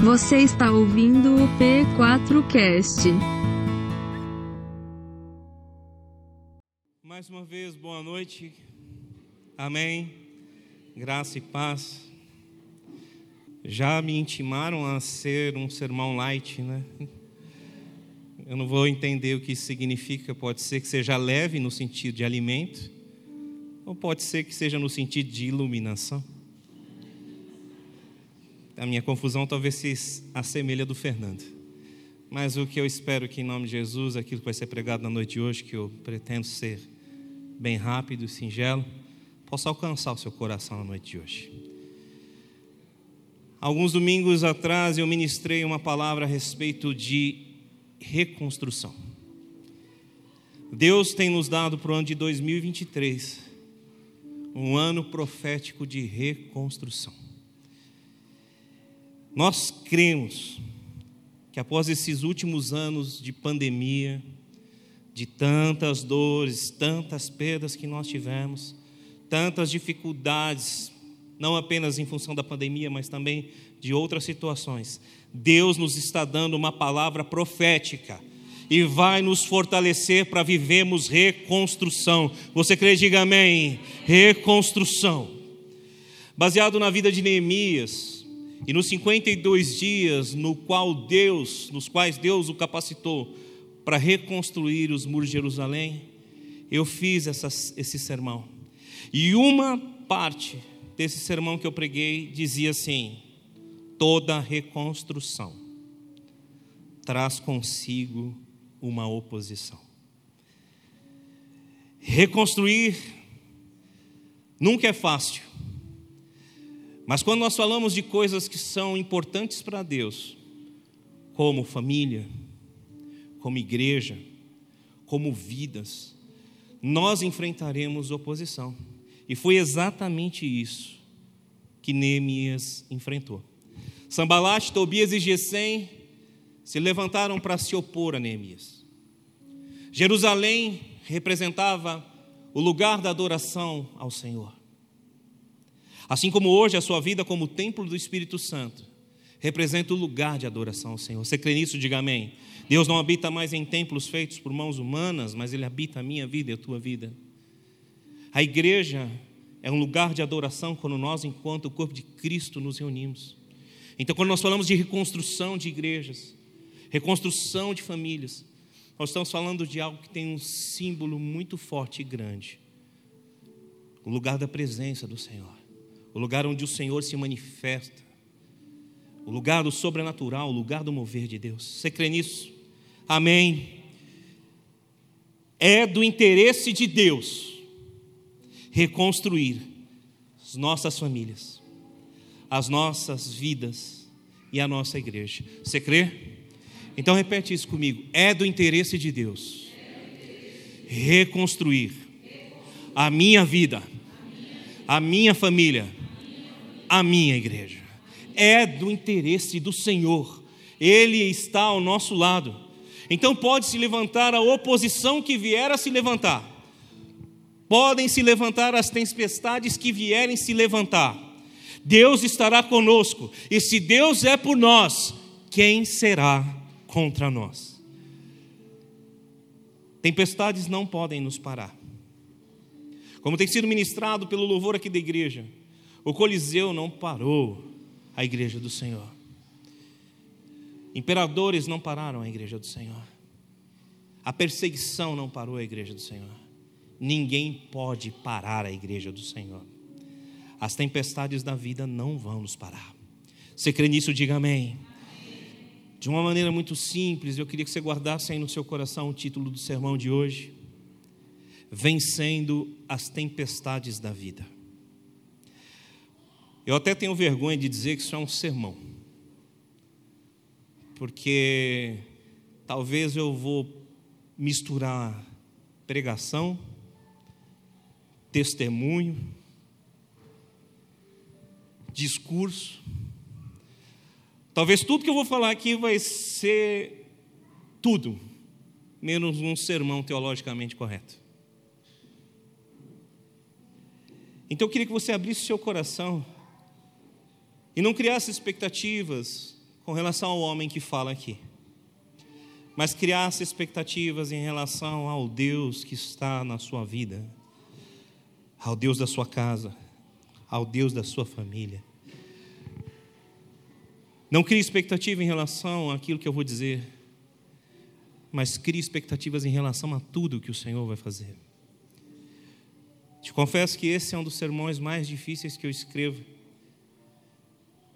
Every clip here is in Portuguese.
Você está ouvindo o P4Cast. Mais uma vez, boa noite. Amém. Graça e paz. Já me intimaram a ser um sermão light, né? Eu não vou entender o que isso significa. Pode ser que seja leve no sentido de alimento, ou pode ser que seja no sentido de iluminação. A minha confusão talvez se assemelha do Fernando. Mas o que eu espero que, em nome de Jesus, aquilo que vai ser pregado na noite de hoje, que eu pretendo ser bem rápido e singelo, possa alcançar o seu coração na noite de hoje. Alguns domingos atrás eu ministrei uma palavra a respeito de reconstrução. Deus tem nos dado para o ano de 2023 um ano profético de reconstrução. Nós cremos que após esses últimos anos de pandemia, de tantas dores, tantas perdas que nós tivemos, tantas dificuldades, não apenas em função da pandemia, mas também de outras situações, Deus nos está dando uma palavra profética e vai nos fortalecer para vivermos reconstrução. Você crê? Diga amém. Reconstrução. Baseado na vida de Neemias, e nos 52 dias no qual Deus, nos quais Deus o capacitou para reconstruir os muros de Jerusalém, eu fiz essa, esse sermão. E uma parte desse sermão que eu preguei dizia assim: toda reconstrução traz consigo uma oposição. Reconstruir nunca é fácil. Mas quando nós falamos de coisas que são importantes para Deus, como família, como igreja, como vidas, nós enfrentaremos oposição. E foi exatamente isso que Neemias enfrentou. Sambalat, Tobias e Gesem se levantaram para se opor a Neemias. Jerusalém representava o lugar da adoração ao Senhor. Assim como hoje a sua vida como templo do Espírito Santo representa o lugar de adoração ao Senhor. Você crê nisso? Diga amém. Deus não habita mais em templos feitos por mãos humanas, mas Ele habita a minha vida e a tua vida. A igreja é um lugar de adoração quando nós, enquanto o corpo de Cristo, nos reunimos. Então, quando nós falamos de reconstrução de igrejas, reconstrução de famílias, nós estamos falando de algo que tem um símbolo muito forte e grande o lugar da presença do Senhor o lugar onde o Senhor se manifesta, o lugar do sobrenatural, o lugar do mover de Deus. Você crê nisso? Amém. É do interesse de Deus reconstruir as nossas famílias, as nossas vidas e a nossa igreja. Você crê? Então repete isso comigo. É do interesse de Deus reconstruir a minha vida, a minha família a minha igreja. É do interesse do Senhor. Ele está ao nosso lado. Então pode se levantar a oposição que vier a se levantar. Podem se levantar as tempestades que vierem se levantar. Deus estará conosco. E se Deus é por nós, quem será contra nós? Tempestades não podem nos parar. Como tem sido ministrado pelo louvor aqui da igreja, o Coliseu não parou a igreja do Senhor. Imperadores não pararam a igreja do Senhor. A perseguição não parou a igreja do Senhor. Ninguém pode parar a igreja do Senhor. As tempestades da vida não vão nos parar. Você crê nisso? Diga amém. De uma maneira muito simples, eu queria que você guardasse aí no seu coração o título do sermão de hoje: Vencendo as tempestades da vida. Eu até tenho vergonha de dizer que isso é um sermão, porque talvez eu vou misturar pregação, testemunho, discurso. Talvez tudo que eu vou falar aqui vai ser tudo, menos um sermão teologicamente correto. Então eu queria que você abrisse seu coração e não criasse expectativas com relação ao homem que fala aqui, mas criasse expectativas em relação ao Deus que está na sua vida, ao Deus da sua casa, ao Deus da sua família. Não crie expectativa em relação àquilo que eu vou dizer, mas crie expectativas em relação a tudo que o Senhor vai fazer. Te confesso que esse é um dos sermões mais difíceis que eu escrevo.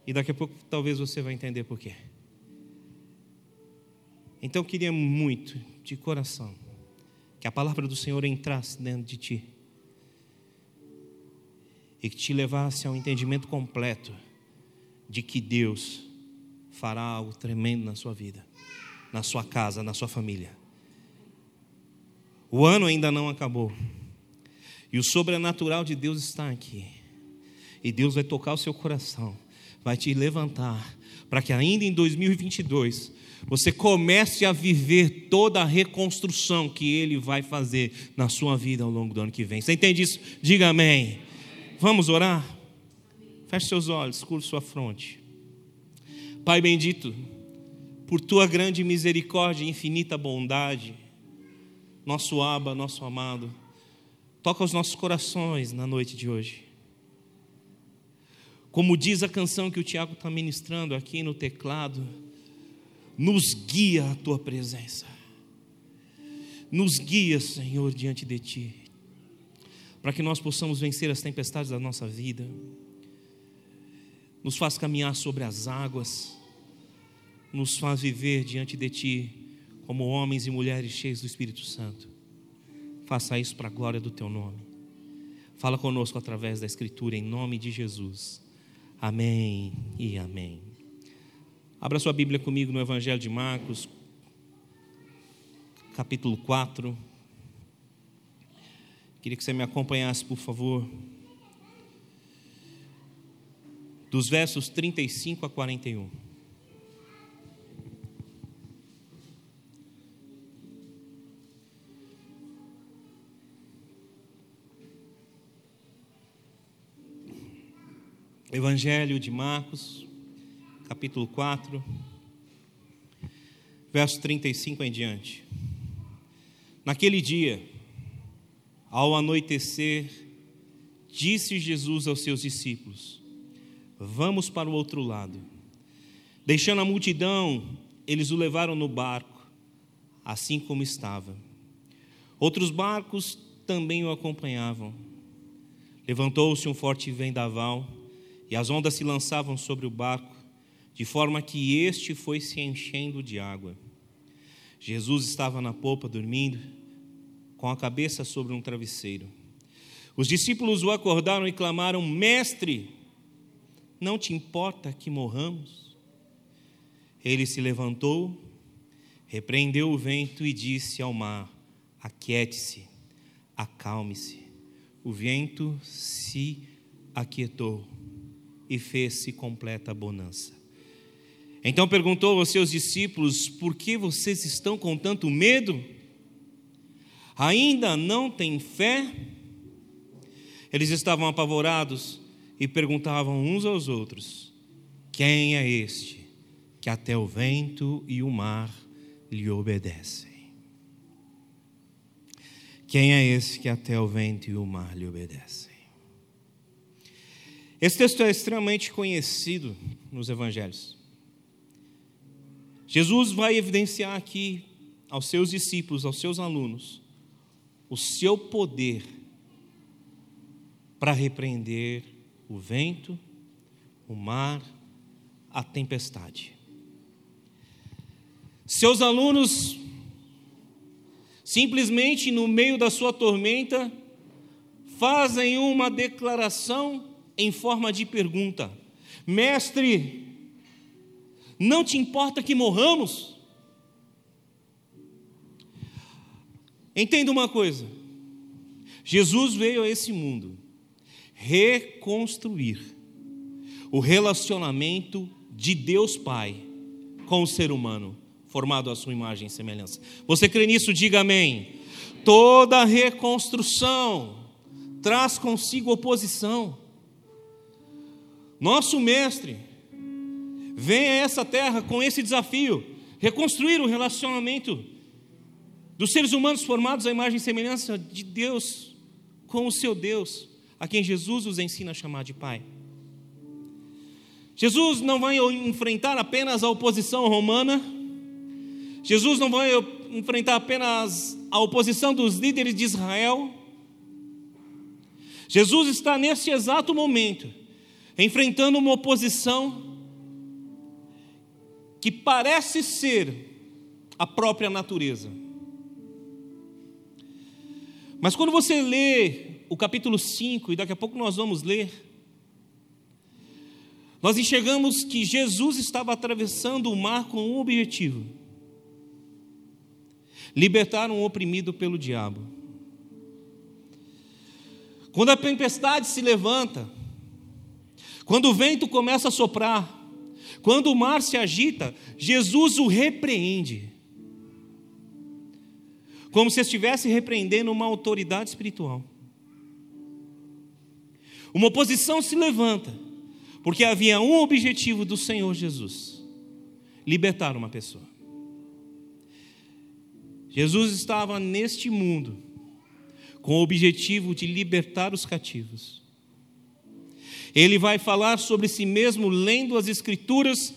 E daqui a pouco talvez você vai entender por quê. Então queria muito, de coração, que a palavra do Senhor entrasse dentro de ti e que te levasse ao entendimento completo de que Deus fará algo tremendo na sua vida, na sua casa, na sua família. O ano ainda não acabou. E o sobrenatural de Deus está aqui. E Deus vai tocar o seu coração, vai te levantar, para que ainda em 2022 você comece a viver toda a reconstrução que Ele vai fazer na sua vida ao longo do ano que vem. Você entende isso? Diga amém. Vamos orar? Feche seus olhos, curva sua fronte. Pai bendito, por tua grande misericórdia e infinita bondade, nosso Aba, nosso amado, toca os nossos corações na noite de hoje. Como diz a canção que o Tiago está ministrando aqui no teclado, nos guia a tua presença, nos guia, Senhor, diante de ti, para que nós possamos vencer as tempestades da nossa vida nos faz caminhar sobre as águas, nos faz viver diante de Ti como homens e mulheres cheios do Espírito Santo. Faça isso para a glória do Teu nome. Fala conosco através da Escritura, em nome de Jesus. Amém e amém. Abra sua Bíblia comigo no Evangelho de Marcos, capítulo 4. Queria que você me acompanhasse, por favor. dos versos 35 a 41. Evangelho de Marcos, capítulo 4, verso 35 em diante. Naquele dia, ao anoitecer, disse Jesus aos seus discípulos: Vamos para o outro lado. Deixando a multidão, eles o levaram no barco, assim como estava. Outros barcos também o acompanhavam. Levantou-se um forte vendaval, e as ondas se lançavam sobre o barco, de forma que este foi se enchendo de água. Jesus estava na popa dormindo, com a cabeça sobre um travesseiro. Os discípulos o acordaram e clamaram: Mestre, não te importa que morramos? Ele se levantou, repreendeu o vento e disse ao mar: Aquiete-se, acalme-se. O vento se aquietou e fez-se completa bonança. Então perguntou aos seus discípulos: Por que vocês estão com tanto medo? Ainda não têm fé? Eles estavam apavorados e perguntavam uns aos outros: Quem é este que até o vento e o mar lhe obedecem? Quem é esse que até o vento e o mar lhe obedecem? Esse texto é extremamente conhecido nos evangelhos. Jesus vai evidenciar aqui aos seus discípulos, aos seus alunos, o seu poder para repreender o vento, o mar, a tempestade. Seus alunos, simplesmente no meio da sua tormenta, fazem uma declaração em forma de pergunta: Mestre, não te importa que morramos? Entenda uma coisa: Jesus veio a esse mundo reconstruir o relacionamento de Deus Pai com o ser humano, formado à sua imagem e semelhança. Você crê nisso? Diga amém. Toda reconstrução traz consigo oposição. Nosso mestre vem a essa terra com esse desafio: reconstruir o relacionamento dos seres humanos formados à imagem e semelhança de Deus com o seu Deus, a quem Jesus os ensina a chamar de Pai. Jesus não vai enfrentar apenas a oposição romana, Jesus não vai enfrentar apenas a oposição dos líderes de Israel. Jesus está nesse exato momento enfrentando uma oposição que parece ser a própria natureza. Mas quando você lê o capítulo 5, e daqui a pouco nós vamos ler, nós enxergamos que Jesus estava atravessando o mar com um objetivo: libertar um oprimido pelo diabo. Quando a tempestade se levanta, quando o vento começa a soprar, quando o mar se agita, Jesus o repreende. Como se estivesse repreendendo uma autoridade espiritual. Uma oposição se levanta, porque havia um objetivo do Senhor Jesus: libertar uma pessoa. Jesus estava neste mundo com o objetivo de libertar os cativos. Ele vai falar sobre si mesmo lendo as Escrituras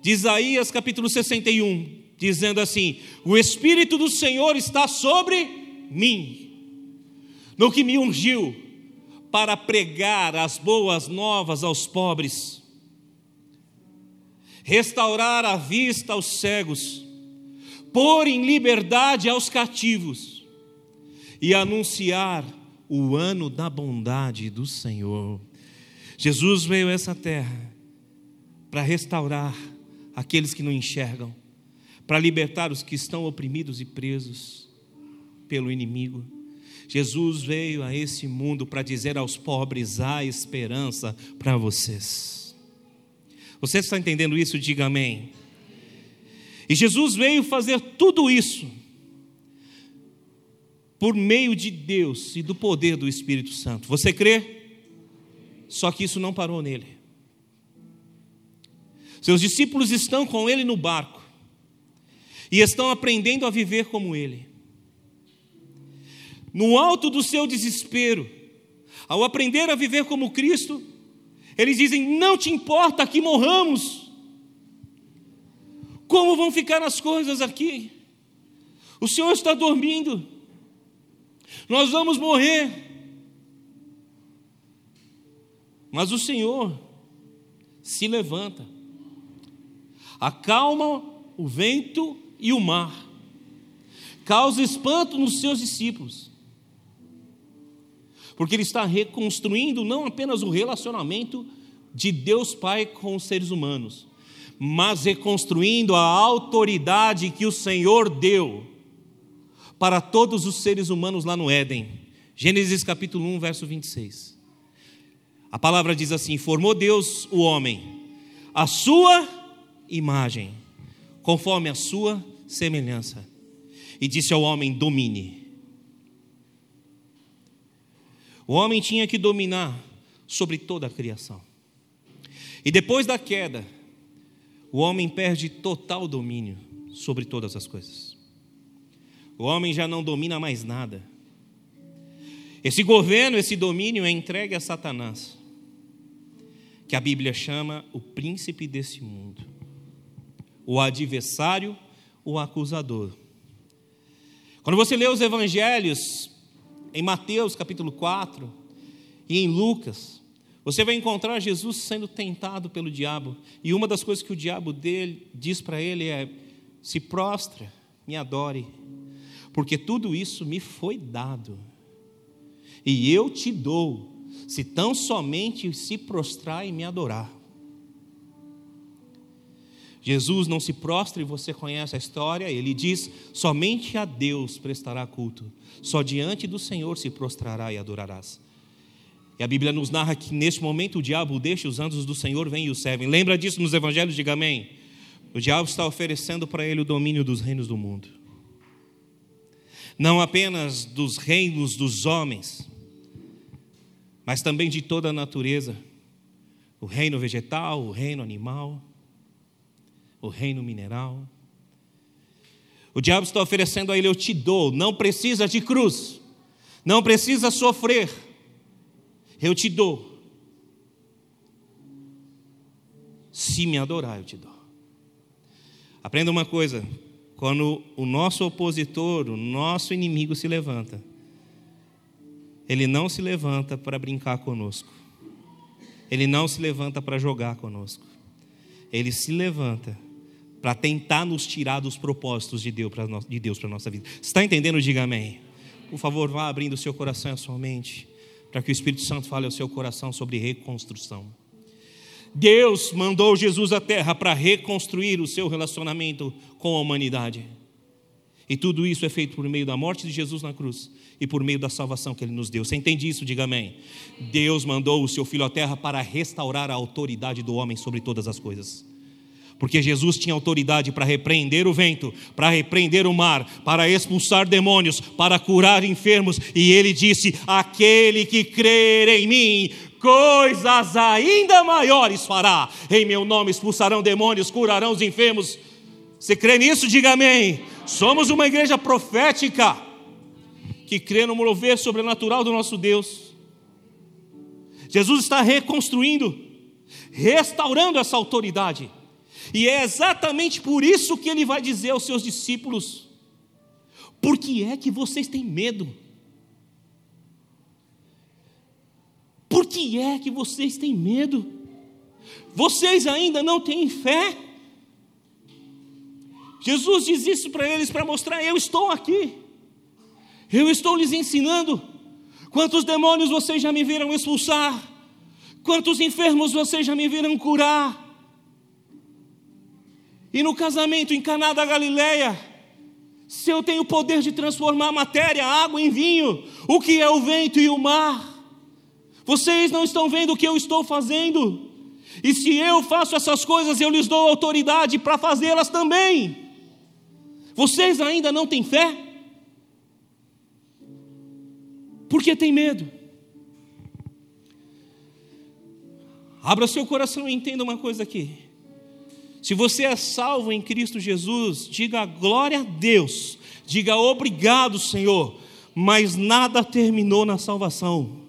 de Isaías capítulo 61, dizendo assim: O Espírito do Senhor está sobre mim, no que me ungiu para pregar as boas novas aos pobres, restaurar a vista aos cegos, pôr em liberdade aos cativos e anunciar o ano da bondade do Senhor. Jesus veio a essa terra para restaurar aqueles que não enxergam, para libertar os que estão oprimidos e presos pelo inimigo. Jesus veio a esse mundo para dizer aos pobres: há esperança para vocês. Você está entendendo isso? Diga amém. E Jesus veio fazer tudo isso por meio de Deus e do poder do Espírito Santo. Você crê? Só que isso não parou nele. Seus discípulos estão com ele no barco e estão aprendendo a viver como ele. No alto do seu desespero, ao aprender a viver como Cristo, eles dizem: Não te importa que morramos. Como vão ficar as coisas aqui? O Senhor está dormindo. Nós vamos morrer. Mas o Senhor se levanta, acalma o vento e o mar, causa espanto nos seus discípulos, porque Ele está reconstruindo não apenas o relacionamento de Deus Pai com os seres humanos, mas reconstruindo a autoridade que o Senhor deu para todos os seres humanos lá no Éden. Gênesis capítulo 1, verso 26. A palavra diz assim: formou Deus o homem, a sua imagem, conforme a sua semelhança, e disse ao homem: domine. O homem tinha que dominar sobre toda a criação. E depois da queda, o homem perde total domínio sobre todas as coisas. O homem já não domina mais nada. Esse governo, esse domínio é entregue a Satanás que a Bíblia chama o príncipe desse mundo, o adversário, o acusador. Quando você lê os evangelhos, em Mateus capítulo 4 e em Lucas, você vai encontrar Jesus sendo tentado pelo diabo, e uma das coisas que o diabo dele diz para ele é: se prostra, me adore, porque tudo isso me foi dado, e eu te dou se tão somente se prostrar e me adorar. Jesus não se prostra e você conhece a história, ele diz: somente a Deus prestará culto, só diante do Senhor se prostrará e adorarás. E a Bíblia nos narra que neste momento o diabo deixa os anjos do Senhor, vem e o servem. Lembra disso nos evangelhos? Diga amém. O diabo está oferecendo para ele o domínio dos reinos do mundo, não apenas dos reinos dos homens, mas também de toda a natureza, o reino vegetal, o reino animal. o reino mineral. O diabo está oferecendo a ele: Eu te dou, não precisa de cruz, não precisa sofrer, eu te dou. Se me adorar, eu te dou. Aprenda uma coisa: quando o nosso opositor, o nosso inimigo se levanta, ele não se levanta para brincar conosco, ele não se levanta para jogar conosco, ele se levanta para tentar nos tirar dos propósitos de Deus para a nossa vida. Está entendendo? Diga amém. Por favor, vá abrindo o seu coração e a sua mente, para que o Espírito Santo fale ao seu coração sobre reconstrução. Deus mandou Jesus à terra para reconstruir o seu relacionamento com a humanidade. E tudo isso é feito por meio da morte de Jesus na cruz e por meio da salvação que ele nos deu. Você entende isso? Diga amém. Deus mandou o seu filho à terra para restaurar a autoridade do homem sobre todas as coisas. Porque Jesus tinha autoridade para repreender o vento, para repreender o mar, para expulsar demônios, para curar enfermos, e ele disse: Aquele que crer em mim, coisas ainda maiores fará. Em meu nome expulsarão demônios, curarão os enfermos. Você crê nisso? Diga amém. Somos uma igreja profética que crê no mover sobrenatural do nosso Deus. Jesus está reconstruindo, restaurando essa autoridade. E é exatamente por isso que ele vai dizer aos seus discípulos: Por que é que vocês têm medo? Por que é que vocês têm medo? Vocês ainda não têm fé? Jesus diz isso para eles para mostrar: eu estou aqui, eu estou lhes ensinando. Quantos demônios vocês já me viram expulsar? Quantos enfermos vocês já me viram curar? E no casamento em Caná da Galileia, se eu tenho o poder de transformar matéria, água em vinho, o que é o vento e o mar? Vocês não estão vendo o que eu estou fazendo? E se eu faço essas coisas, eu lhes dou autoridade para fazê-las também. Vocês ainda não têm fé? Porque tem medo. Abra seu coração e entenda uma coisa aqui. Se você é salvo em Cristo Jesus, diga glória a Deus, diga obrigado, Senhor, mas nada terminou na salvação.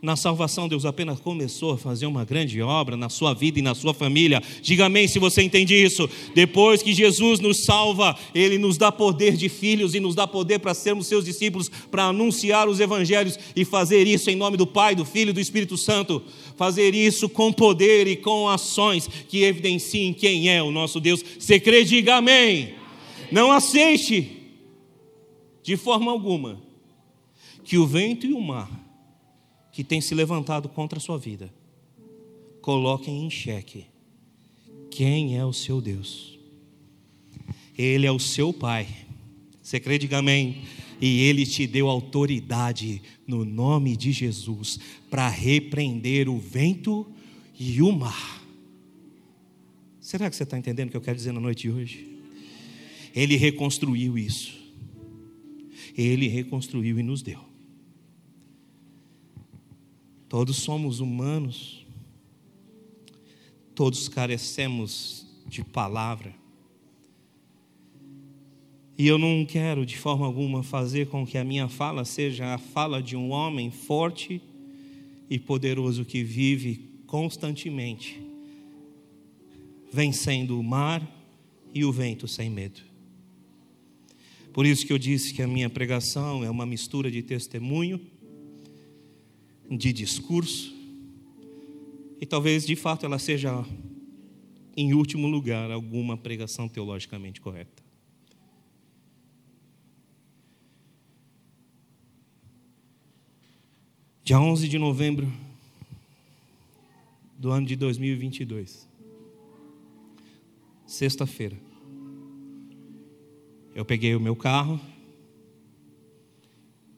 Na salvação, Deus apenas começou a fazer uma grande obra na sua vida e na sua família. Diga amém se você entende isso. Depois que Jesus nos salva, Ele nos dá poder de filhos e nos dá poder para sermos seus discípulos, para anunciar os evangelhos e fazer isso em nome do Pai, do Filho e do Espírito Santo. Fazer isso com poder e com ações que evidenciem quem é o nosso Deus. Você crê, diga amém. Não aceite de forma alguma que o vento e o mar que tem se levantado contra a sua vida, coloquem em xeque quem é o seu Deus. Ele é o seu Pai. Você crê, diga amém. E ele te deu autoridade no nome de Jesus para repreender o vento e o mar. Será que você está entendendo o que eu quero dizer na noite de hoje? Ele reconstruiu isso. Ele reconstruiu e nos deu. Todos somos humanos, todos carecemos de palavra. E eu não quero de forma alguma fazer com que a minha fala seja a fala de um homem forte e poderoso que vive constantemente vencendo o mar e o vento sem medo. Por isso que eu disse que a minha pregação é uma mistura de testemunho de discurso, e talvez de fato ela seja, em último lugar, alguma pregação teologicamente correta. Dia 11 de novembro do ano de 2022, sexta-feira, eu peguei o meu carro,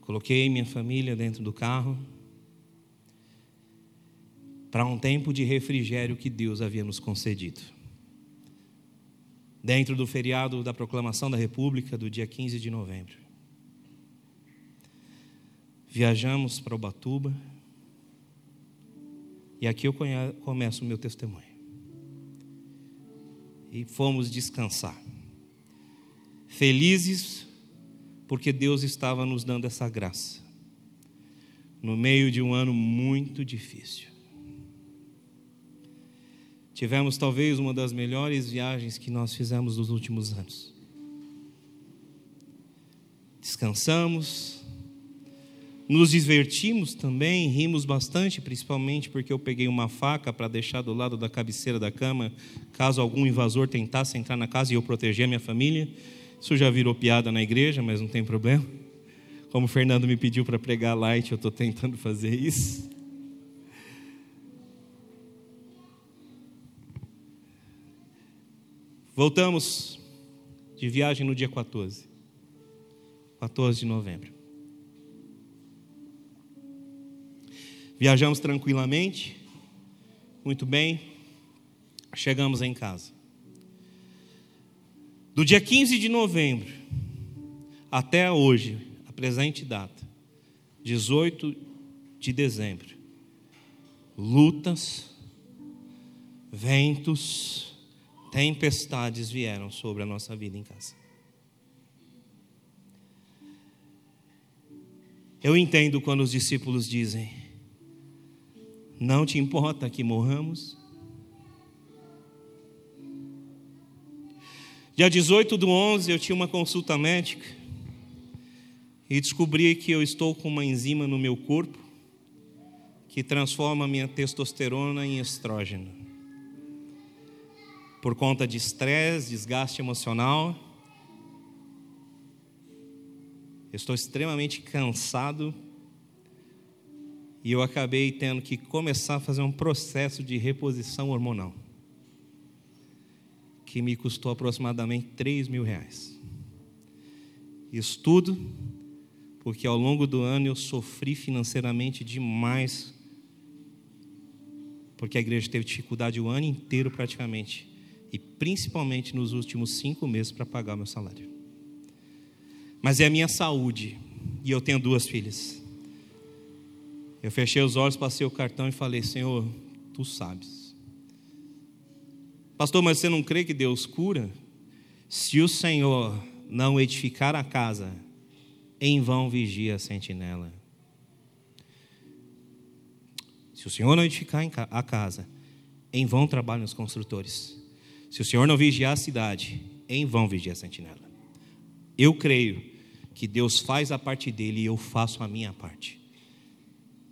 coloquei minha família dentro do carro, para um tempo de refrigério que Deus havia nos concedido. Dentro do feriado da proclamação da República, do dia 15 de novembro. Viajamos para Ubatuba. E aqui eu começo o meu testemunho. e fomos descansar. Felizes porque Deus estava nos dando essa graça, no meio de um ano muito difícil. Tivemos talvez uma das melhores viagens que nós fizemos nos últimos anos. Descansamos, nos divertimos também, rimos bastante, principalmente porque eu peguei uma faca para deixar do lado da cabeceira da cama, caso algum invasor tentasse entrar na casa e eu proteger a minha família. Isso já virou piada na igreja, mas não tem problema. Como o Fernando me pediu para pregar light, eu estou tentando fazer isso. Voltamos de viagem no dia 14. 14 de novembro. Viajamos tranquilamente, muito bem, chegamos em casa. Do dia 15 de novembro até hoje, a presente data, 18 de dezembro, lutas, ventos, tempestades vieram sobre a nossa vida em casa. Eu entendo quando os discípulos dizem: Não te importa que morramos? Dia 18 do 11 eu tinha uma consulta médica e descobri que eu estou com uma enzima no meu corpo que transforma a minha testosterona em estrógeno. Por conta de estresse, desgaste emocional, eu estou extremamente cansado e eu acabei tendo que começar a fazer um processo de reposição hormonal que me custou aproximadamente 3 mil reais. Isso tudo porque ao longo do ano eu sofri financeiramente demais, porque a igreja teve dificuldade o ano inteiro praticamente, e principalmente nos últimos cinco meses para pagar o meu salário. Mas é a minha saúde, e eu tenho duas filhas. Eu fechei os olhos, passei o cartão e falei: Senhor, tu sabes. Pastor, mas você não crê que Deus cura? Se o Senhor não edificar a casa, em vão vigia a sentinela. Se o Senhor não edificar a casa, em vão trabalham os construtores. Se o Senhor não vigiar a cidade, em vão vigia a sentinela. Eu creio que Deus faz a parte dele e eu faço a minha parte.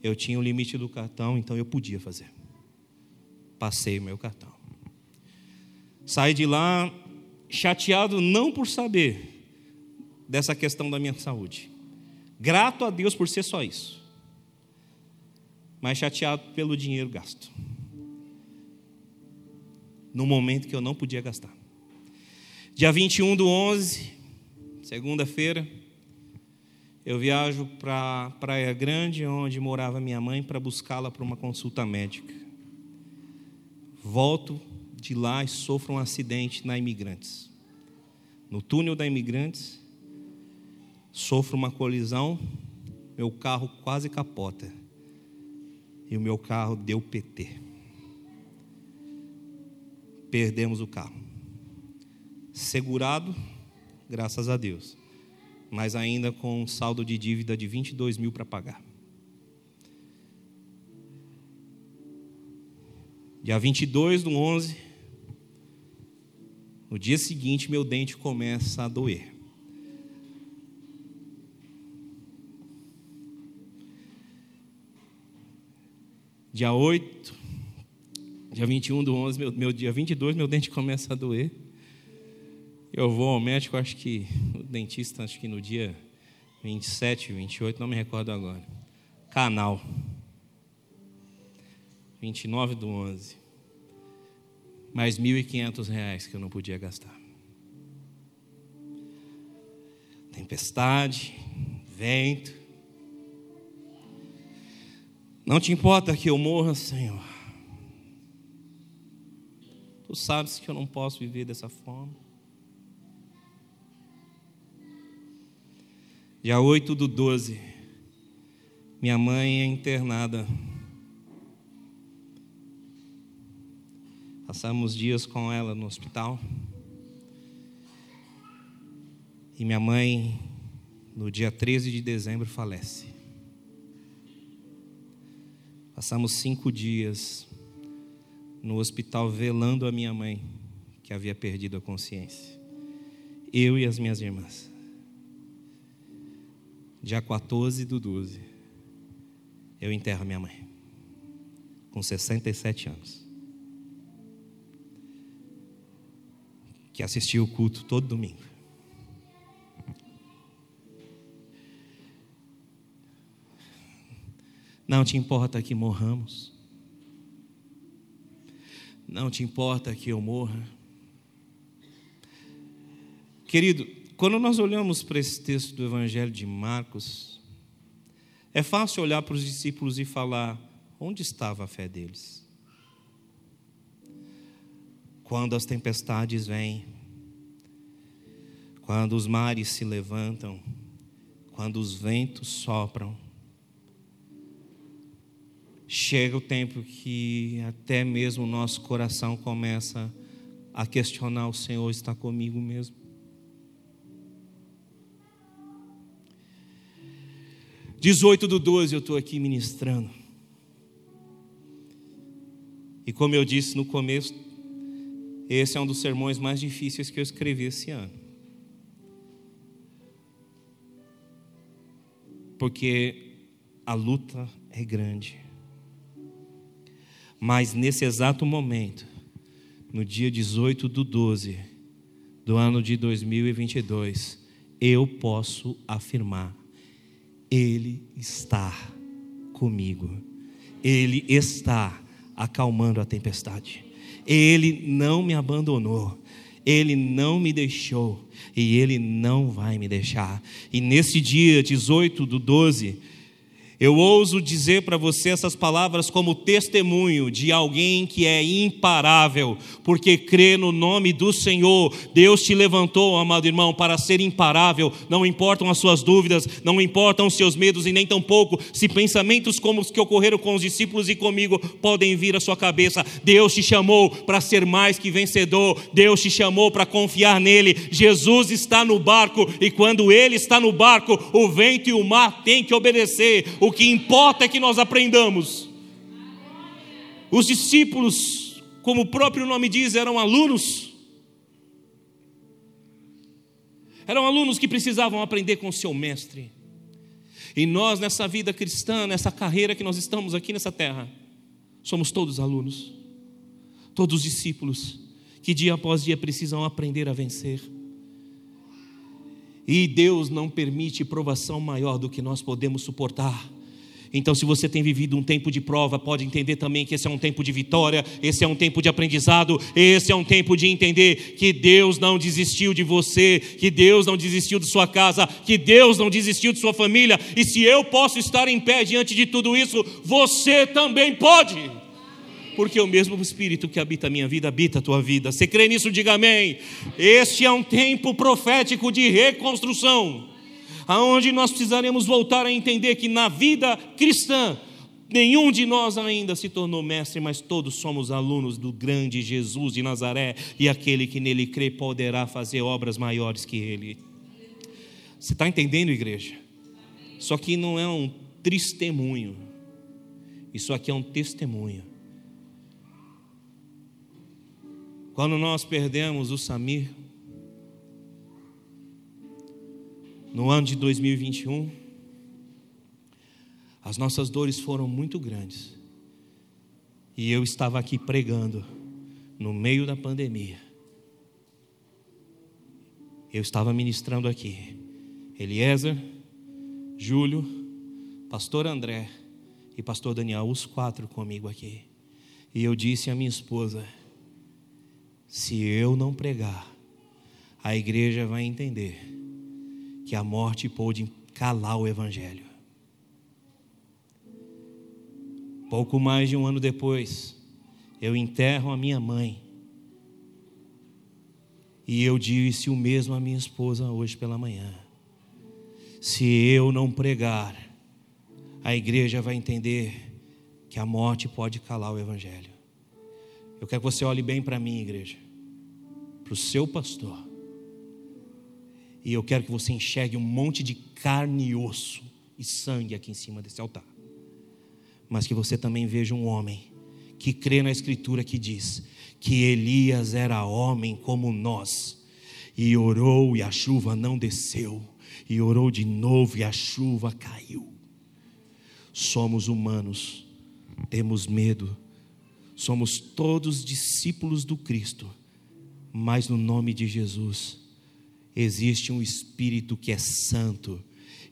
Eu tinha o limite do cartão, então eu podia fazer. Passei o meu cartão. Saí de lá chateado não por saber dessa questão da minha saúde. Grato a Deus por ser só isso. Mas chateado pelo dinheiro gasto. No momento que eu não podia gastar. Dia 21 do 11, segunda-feira, eu viajo para Praia Grande, onde morava minha mãe, para buscá-la para uma consulta médica. Volto de lá e sofro um acidente na Imigrantes. No túnel da Imigrantes, sofro uma colisão, meu carro quase capota. E o meu carro deu PT. Perdemos o carro. Segurado, graças a Deus, mas ainda com um saldo de dívida de 22 mil para pagar. Dia 22 do 11, no dia seguinte, meu dente começa a doer. Dia 8, dia 21 do 11, meu, meu dia 22, meu dente começa a doer. Eu vou ao médico, acho que o dentista, acho que no dia 27, 28, não me recordo agora. Canal. 29 do 11 mais R$ 1.500 que eu não podia gastar. Tempestade, vento. Não te importa que eu morra, Senhor. Tu sabes que eu não posso viver dessa forma. Dia 8 do 12, minha mãe é internada Passamos dias com ela no hospital. E minha mãe, no dia 13 de dezembro, falece. Passamos cinco dias no hospital velando a minha mãe, que havia perdido a consciência. Eu e as minhas irmãs. Dia 14 do 12, eu enterro minha mãe, com 67 anos. Que assistiu o culto todo domingo. Não te importa que morramos. Não te importa que eu morra. Querido, quando nós olhamos para esse texto do Evangelho de Marcos, é fácil olhar para os discípulos e falar: onde estava a fé deles? Quando as tempestades vêm, quando os mares se levantam, quando os ventos sopram, chega o tempo que até mesmo o nosso coração começa a questionar: o Senhor está comigo mesmo? 18 do 12 eu estou aqui ministrando. E como eu disse no começo, esse é um dos sermões mais difíceis que eu escrevi esse ano. Porque a luta é grande. Mas nesse exato momento, no dia 18 do 12 do ano de 2022, eu posso afirmar: Ele está comigo, Ele está acalmando a tempestade, Ele não me abandonou, Ele não me deixou. E Ele não vai me deixar. E nesse dia 18 do 12, eu ouso dizer para você essas palavras como testemunho de alguém que é imparável, porque crê no nome do Senhor. Deus te levantou, amado irmão, para ser imparável. Não importam as suas dúvidas, não importam os seus medos e nem tampouco se pensamentos como os que ocorreram com os discípulos e comigo podem vir à sua cabeça. Deus te chamou para ser mais que vencedor. Deus te chamou para confiar nele. Jesus está no barco e quando ele está no barco, o vento e o mar têm que obedecer. O o que importa é que nós aprendamos. Os discípulos, como o próprio nome diz, eram alunos. Eram alunos que precisavam aprender com o seu mestre. E nós, nessa vida cristã, nessa carreira que nós estamos aqui nessa terra, somos todos alunos, todos discípulos, que dia após dia precisam aprender a vencer. E Deus não permite provação maior do que nós podemos suportar. Então, se você tem vivido um tempo de prova, pode entender também que esse é um tempo de vitória, esse é um tempo de aprendizado, esse é um tempo de entender que Deus não desistiu de você, que Deus não desistiu de sua casa, que Deus não desistiu de sua família, e se eu posso estar em pé diante de tudo isso, você também pode. Porque o mesmo Espírito que habita a minha vida habita a tua vida. Você crê nisso? Diga amém. Este é um tempo profético de reconstrução aonde nós precisaremos voltar a entender que na vida cristã, nenhum de nós ainda se tornou mestre, mas todos somos alunos do grande Jesus de Nazaré, e aquele que nele crê poderá fazer obras maiores que ele. Você está entendendo, igreja? Isso aqui não é um testemunho, isso aqui é um testemunho. Quando nós perdemos o Samir, no ano de 2021, as nossas dores foram muito grandes. E eu estava aqui pregando no meio da pandemia. Eu estava ministrando aqui. Eliezer, Júlio, pastor André e pastor Daniel, os quatro comigo aqui. E eu disse à minha esposa: se eu não pregar, a igreja vai entender que a morte pôde calar o Evangelho. Pouco mais de um ano depois, eu enterro a minha mãe. E eu disse o mesmo à minha esposa hoje pela manhã. Se eu não pregar, a igreja vai entender que a morte pode calar o Evangelho. Eu quero que você olhe bem para mim, igreja, para o seu pastor. E eu quero que você enxergue um monte de carne e osso e sangue aqui em cima desse altar. Mas que você também veja um homem que crê na Escritura que diz que Elias era homem como nós, e orou e a chuva não desceu, e orou de novo e a chuva caiu. Somos humanos, temos medo, somos todos discípulos do Cristo, mas no nome de Jesus existe um Espírito que é santo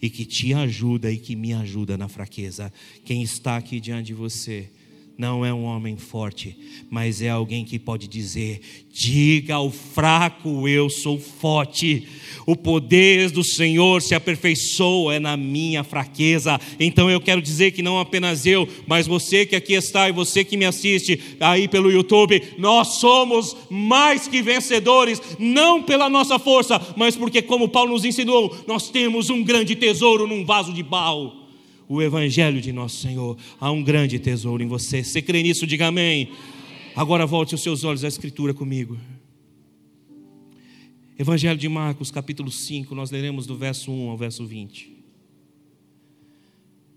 e que te ajuda e que me ajuda na fraqueza. Quem está aqui diante de você não é um homem forte, mas é alguém que pode dizer: diga ao fraco, eu sou forte. O poder do Senhor se aperfeiçoa é na minha fraqueza. Então eu quero dizer que não apenas eu, mas você que aqui está e você que me assiste aí pelo YouTube, nós somos mais que vencedores, não pela nossa força, mas porque, como Paulo nos ensinou, nós temos um grande tesouro num vaso de barro o Evangelho de nosso Senhor. Há um grande tesouro em você. Você crê nisso? Diga amém. Agora volte os seus olhos à Escritura comigo. Evangelho de Marcos, capítulo 5, nós leremos do verso 1 ao verso 20.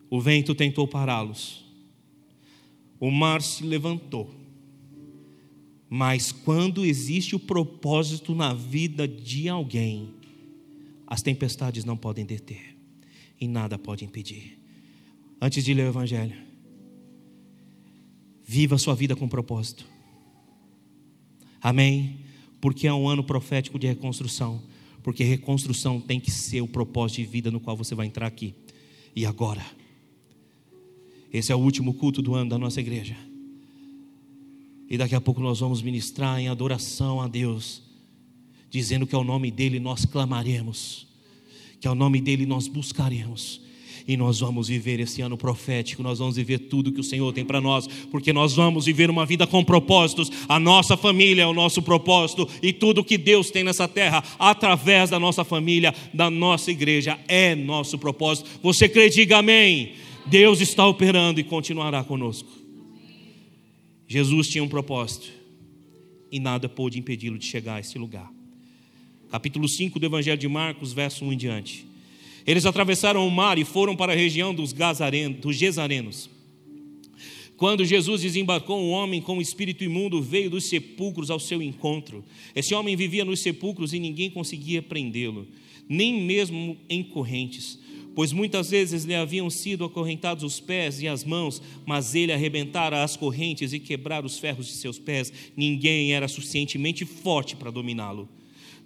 O vento tentou pará-los, o mar se levantou, mas quando existe o propósito na vida de alguém, as tempestades não podem deter e nada pode impedir antes de ler o Evangelho. Viva a sua vida com propósito. Amém? Porque é um ano profético de reconstrução. Porque reconstrução tem que ser o propósito de vida no qual você vai entrar aqui. E agora? Esse é o último culto do ano da nossa igreja. E daqui a pouco nós vamos ministrar em adoração a Deus, dizendo que ao nome dEle nós clamaremos, que ao nome dEle nós buscaremos e nós vamos viver esse ano profético, nós vamos viver tudo que o Senhor tem para nós, porque nós vamos viver uma vida com propósitos. A nossa família é o nosso propósito e tudo que Deus tem nessa terra, através da nossa família, da nossa igreja, é nosso propósito. Você crê, diga amém. Deus está operando e continuará conosco. Jesus tinha um propósito e nada pôde impedi-lo de chegar a esse lugar. Capítulo 5 do Evangelho de Marcos, verso 1 em diante. Eles atravessaram o mar e foram para a região dos, Gesarenos. Quando Jesus desembarcou, um homem com espírito imundo veio dos sepulcros ao seu encontro. Esse homem vivia nos sepulcros e ninguém conseguia prendê-lo, nem mesmo em correntes, pois muitas vezes lhe haviam sido acorrentados os pés e as mãos, mas ele arrebentara as correntes e quebrara os ferros de seus pés. Ninguém era suficientemente forte para dominá-lo.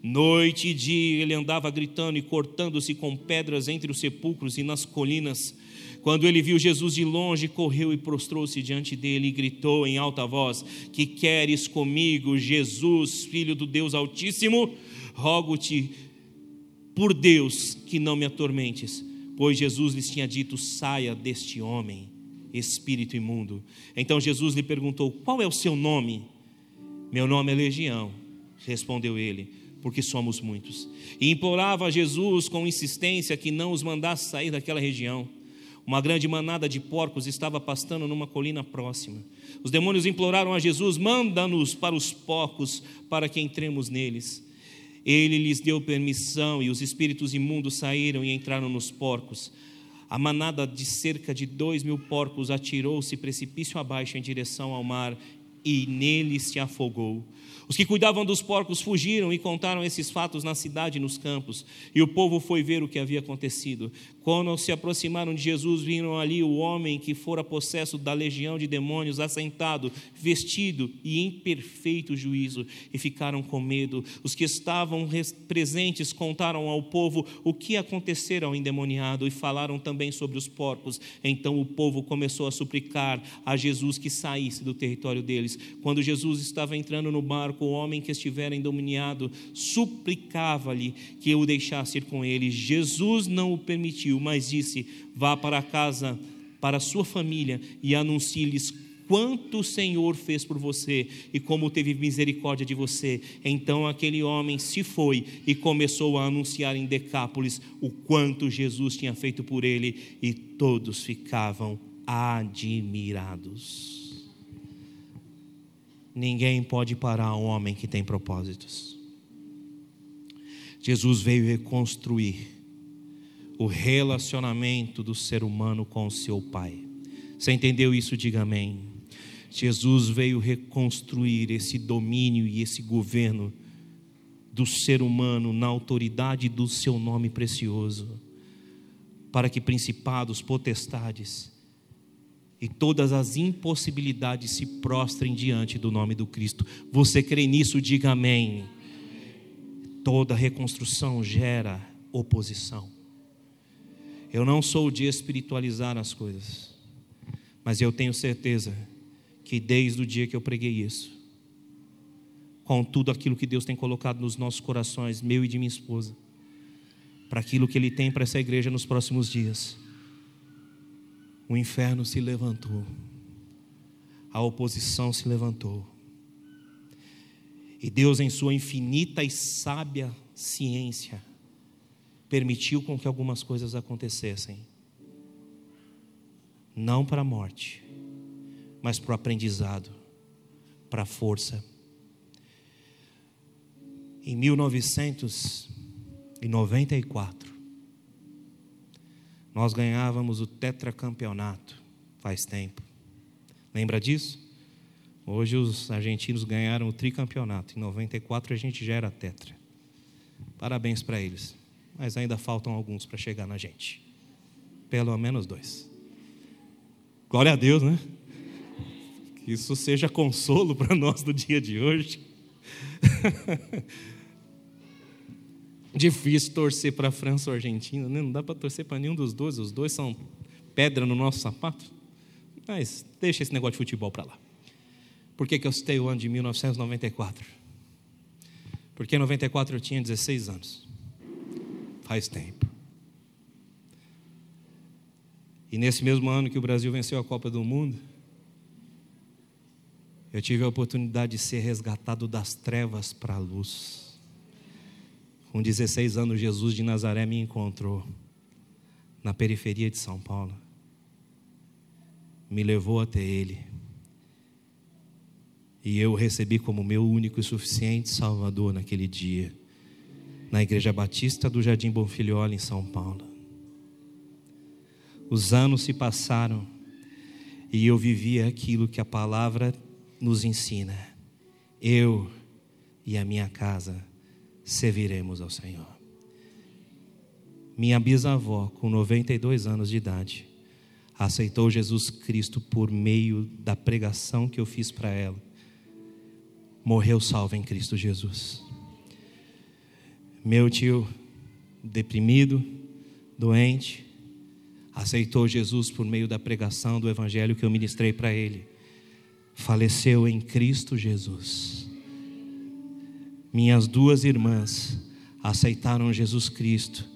Noite e dia ele andava gritando e cortando-se com pedras entre os sepulcros e nas colinas. Quando ele viu Jesus de longe, correu e prostrou-se diante dele e gritou em alta voz: Que queres comigo, Jesus, filho do Deus Altíssimo? Rogo-te por Deus que não me atormentes. Pois Jesus lhes tinha dito: Saia deste homem, espírito imundo. Então Jesus lhe perguntou: Qual é o seu nome? Meu nome é Legião, respondeu ele porque somos muitos. E implorava a Jesus com insistência que não os mandasse sair daquela região. Uma grande manada de porcos estava pastando numa colina próxima. Os demônios imploraram a Jesus: manda-nos para os porcos, para que entremos neles. Ele lhes deu permissão e os espíritos imundos saíram e entraram nos porcos. A manada de cerca de dois mil porcos atirou-se precipício abaixo em direção ao mar e nele se afogou. Os que cuidavam dos porcos fugiram e contaram esses fatos na cidade e nos campos, e o povo foi ver o que havia acontecido. Quando se aproximaram de Jesus, viram ali o homem que fora possesso da legião de demônios, assentado, vestido e em perfeito juízo, e ficaram com medo. Os que estavam presentes contaram ao povo o que acontecera ao endemoniado e falaram também sobre os porcos. Então o povo começou a suplicar a Jesus que saísse do território deles. Quando Jesus estava entrando no barco, o homem que estivera endemoniado suplicava-lhe que o deixasse ir com ele. Jesus não o permitiu mas disse: Vá para casa, para sua família e anuncie-lhes quanto o Senhor fez por você e como teve misericórdia de você. Então aquele homem se foi e começou a anunciar em Decápolis o quanto Jesus tinha feito por ele, e todos ficavam admirados. Ninguém pode parar um homem que tem propósitos. Jesus veio reconstruir o relacionamento do ser humano com o seu Pai. Você entendeu isso? Diga amém. Jesus veio reconstruir esse domínio e esse governo do ser humano na autoridade do seu nome precioso, para que principados, potestades e todas as impossibilidades se prostrem diante do nome do Cristo. Você crê nisso? Diga amém. Toda reconstrução gera oposição. Eu não sou de espiritualizar as coisas, mas eu tenho certeza que desde o dia que eu preguei isso, com tudo aquilo que Deus tem colocado nos nossos corações, meu e de minha esposa, para aquilo que Ele tem para essa igreja nos próximos dias, o inferno se levantou, a oposição se levantou, e Deus, em Sua infinita e sábia ciência, permitiu com que algumas coisas acontecessem. Não para a morte, mas para o aprendizado, para a força. Em 1994, nós ganhávamos o tetracampeonato, faz tempo. Lembra disso? Hoje os argentinos ganharam o tricampeonato. Em 94 a gente já era tetra. Parabéns para eles mas ainda faltam alguns para chegar na gente. Pelo menos dois. Glória a Deus, né? Que isso seja consolo para nós no dia de hoje. Difícil torcer para a França ou Argentina, né? não dá para torcer para nenhum dos dois, os dois são pedra no nosso sapato. Mas deixa esse negócio de futebol para lá. Por que, que eu citei o ano de 1994? Porque em 94 eu tinha 16 anos faz tempo. E nesse mesmo ano que o Brasil venceu a Copa do Mundo, eu tive a oportunidade de ser resgatado das trevas para a luz. Com 16 anos, Jesus de Nazaré me encontrou na periferia de São Paulo. Me levou até Ele. E eu o recebi como meu único e suficiente Salvador naquele dia na Igreja Batista do Jardim Bonfilholi, em São Paulo. Os anos se passaram e eu vivia aquilo que a palavra nos ensina. Eu e a minha casa serviremos ao Senhor. Minha bisavó, com 92 anos de idade, aceitou Jesus Cristo por meio da pregação que eu fiz para ela. Morreu salva em Cristo Jesus. Meu tio, deprimido, doente, aceitou Jesus por meio da pregação do evangelho que eu ministrei para ele. Faleceu em Cristo Jesus. Minhas duas irmãs aceitaram Jesus Cristo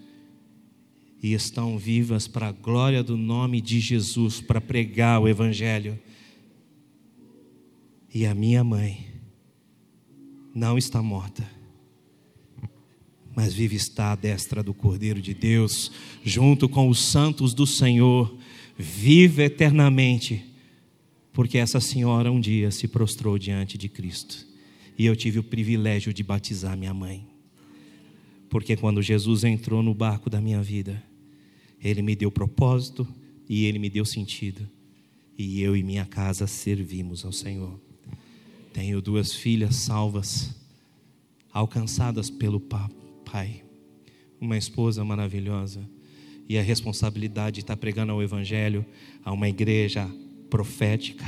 e estão vivas para a glória do nome de Jesus, para pregar o Evangelho. E a minha mãe não está morta mas vive está à destra do Cordeiro de Deus, junto com os santos do Senhor, vive eternamente, porque essa senhora um dia se prostrou diante de Cristo, e eu tive o privilégio de batizar minha mãe, porque quando Jesus entrou no barco da minha vida, ele me deu propósito e ele me deu sentido, e eu e minha casa servimos ao Senhor. Tenho duas filhas salvas, alcançadas pelo pai, uma esposa maravilhosa. E a responsabilidade de estar pregando o Evangelho a uma igreja profética,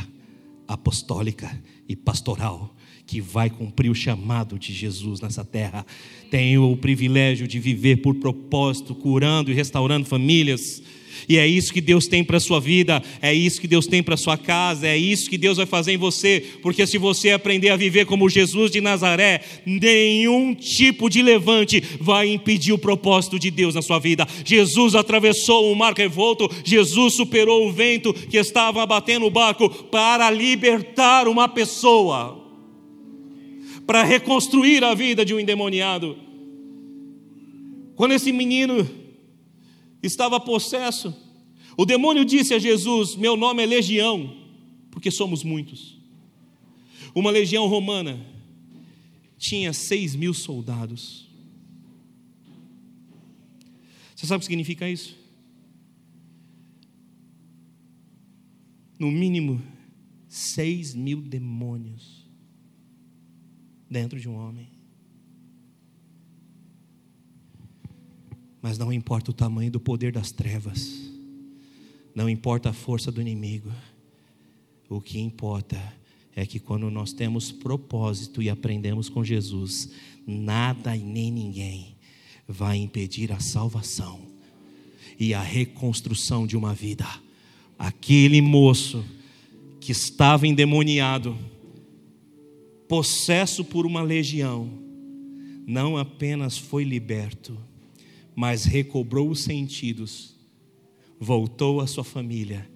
apostólica e pastoral que vai cumprir o chamado de Jesus nessa terra. Tenho o privilégio de viver por propósito, curando e restaurando famílias e é isso que Deus tem para a sua vida, é isso que Deus tem para a sua casa, é isso que Deus vai fazer em você, porque se você aprender a viver como Jesus de Nazaré, nenhum tipo de levante vai impedir o propósito de Deus na sua vida. Jesus atravessou o mar revolto, Jesus superou o vento que estava abatendo o barco para libertar uma pessoa, para reconstruir a vida de um endemoniado. Quando esse menino estava possesso. O demônio disse a Jesus: Meu nome é Legião, porque somos muitos. Uma legião romana tinha seis mil soldados. Você sabe o que significa isso? No mínimo, seis mil demônios dentro de um homem. Mas não importa o tamanho do poder das trevas, não importa a força do inimigo, o que importa é que quando nós temos propósito e aprendemos com Jesus, nada e nem ninguém vai impedir a salvação e a reconstrução de uma vida. Aquele moço que estava endemoniado, possesso por uma legião, não apenas foi liberto, mas recobrou os sentidos, voltou à sua família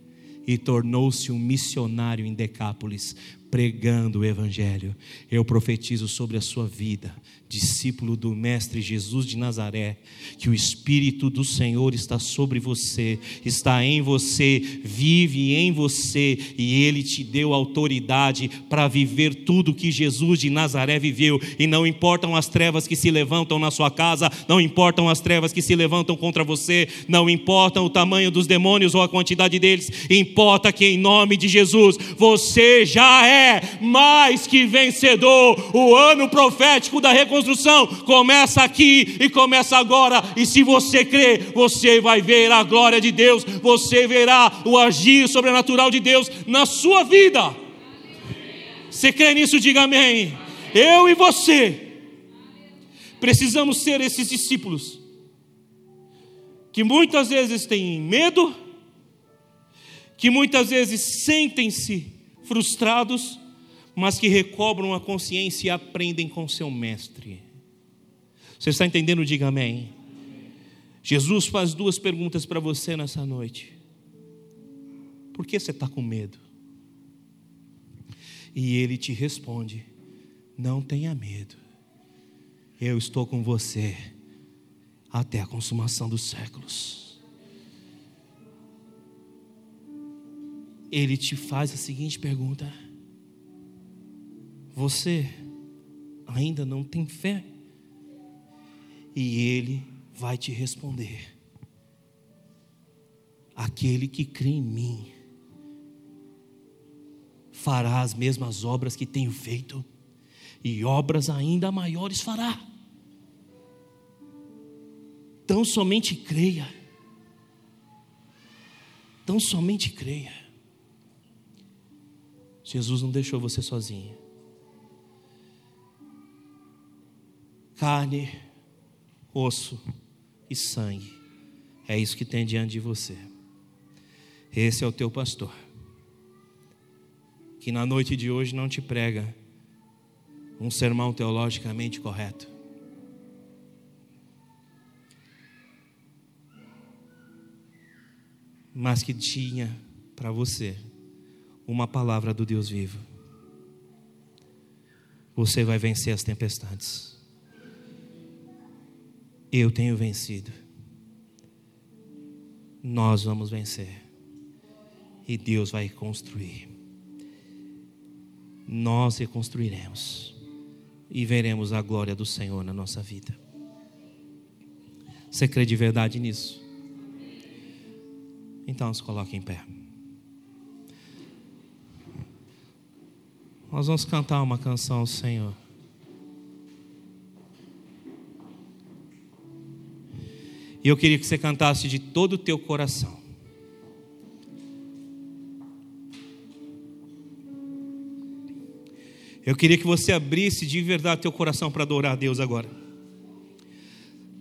e tornou-se um missionário em Decápolis, pregando o Evangelho. Eu profetizo sobre a sua vida, discípulo do Mestre Jesus de Nazaré, que o Espírito do Senhor está sobre você, está em você, vive em você, e Ele te deu autoridade para viver tudo que Jesus de Nazaré viveu, e não importam as trevas que se levantam na sua casa, não importam as trevas que se levantam contra você, não importam o tamanho dos demônios ou a quantidade deles, importa que em nome de Jesus você já é mais que vencedor. O ano profético da começa aqui e começa agora. E se você crer, você vai ver a glória de Deus, você verá o agir sobrenatural de Deus na sua vida. Você crê nisso? Diga amém. Eu e você precisamos ser esses discípulos que muitas vezes têm medo, que muitas vezes sentem-se frustrados, mas que recobram a consciência e aprendem com seu mestre. Você está entendendo? Diga amém. Jesus faz duas perguntas para você nessa noite. Por que você está com medo? E ele te responde: Não tenha medo, eu estou com você até a consumação dos séculos. Ele te faz a seguinte pergunta: você ainda não tem fé? E Ele vai te responder: Aquele que crê em mim fará as mesmas obras que tenho feito, e obras ainda maiores fará. Tão somente creia. Tão somente creia. Jesus não deixou você sozinho. Carne, osso e sangue. É isso que tem diante de você. Esse é o teu pastor. Que na noite de hoje não te prega um sermão teologicamente correto. Mas que tinha para você uma palavra do Deus vivo. Você vai vencer as tempestades. Eu tenho vencido. Nós vamos vencer. E Deus vai construir. Nós reconstruiremos. E veremos a glória do Senhor na nossa vida. Você crê de verdade nisso? Então se coloque em pé. Nós vamos cantar uma canção ao Senhor. E eu queria que você cantasse de todo o teu coração. Eu queria que você abrisse de verdade teu coração para adorar a Deus agora.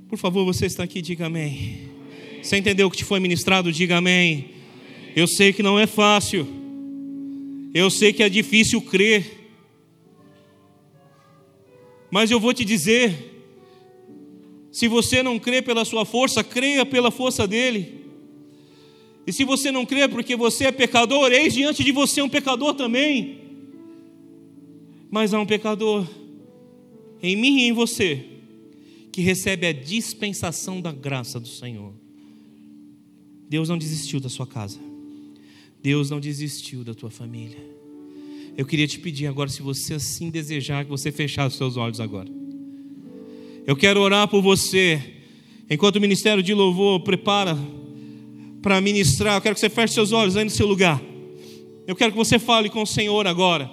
Por favor, você está aqui, diga amém. Você entendeu o que te foi ministrado? Diga amém. Eu sei que não é fácil. Eu sei que é difícil crer. Mas eu vou te dizer, se você não crê pela sua força, creia pela força dele. E se você não crê porque você é pecador, eis diante de você um pecador também. Mas há um pecador em mim e em você que recebe a dispensação da graça do Senhor. Deus não desistiu da sua casa. Deus não desistiu da tua família. Eu queria te pedir agora, se você assim desejar, que você fechasse os seus olhos agora. Eu quero orar por você, enquanto o ministério de louvor prepara para ministrar. Eu quero que você feche seus olhos aí no seu lugar. Eu quero que você fale com o Senhor agora.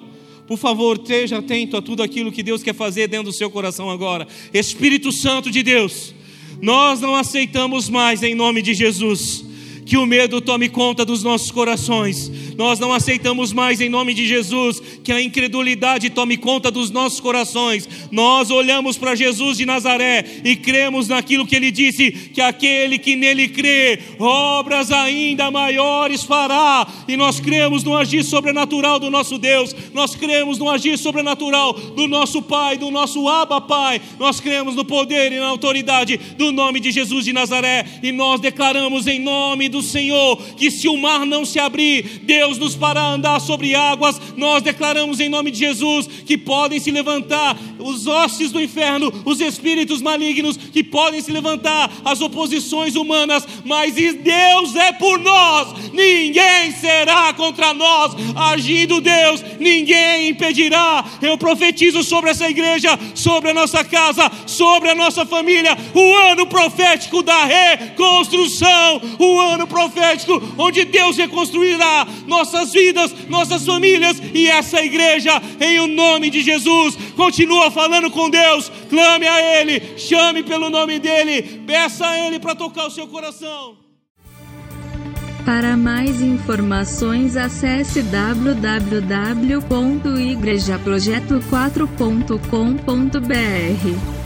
Por favor, esteja atento a tudo aquilo que Deus quer fazer dentro do seu coração agora. Espírito Santo de Deus, nós não aceitamos mais em nome de Jesus que o medo tome conta dos nossos corações. Nós não aceitamos mais, em nome de Jesus, que a incredulidade tome conta dos nossos corações. Nós olhamos para Jesus de Nazaré e cremos naquilo que ele disse: que aquele que nele crê, obras ainda maiores fará. E nós cremos no agir sobrenatural do nosso Deus, nós cremos no agir sobrenatural do nosso Pai, do nosso Abba Pai. Nós cremos no poder e na autoridade do nome de Jesus de Nazaré e nós declaramos em nome do Senhor, que se o mar não se abrir, Deus nos fará andar sobre águas. Nós declaramos em nome de Jesus que podem se levantar os hostes do inferno, os espíritos malignos, que podem se levantar as oposições humanas, mas Deus é por nós, ninguém será contra nós. Agindo Deus, ninguém impedirá. Eu profetizo sobre essa igreja, sobre a nossa casa, sobre a nossa família, o ano profético da reconstrução, o ano profético, onde Deus reconstruirá nossas vidas, nossas famílias e essa igreja, em o nome de Jesus. Continua falando com Deus, clame a Ele, chame pelo nome dEle, peça a Ele para tocar o seu coração. Para mais informações, acesse www.igrejaprojeto4.com.br.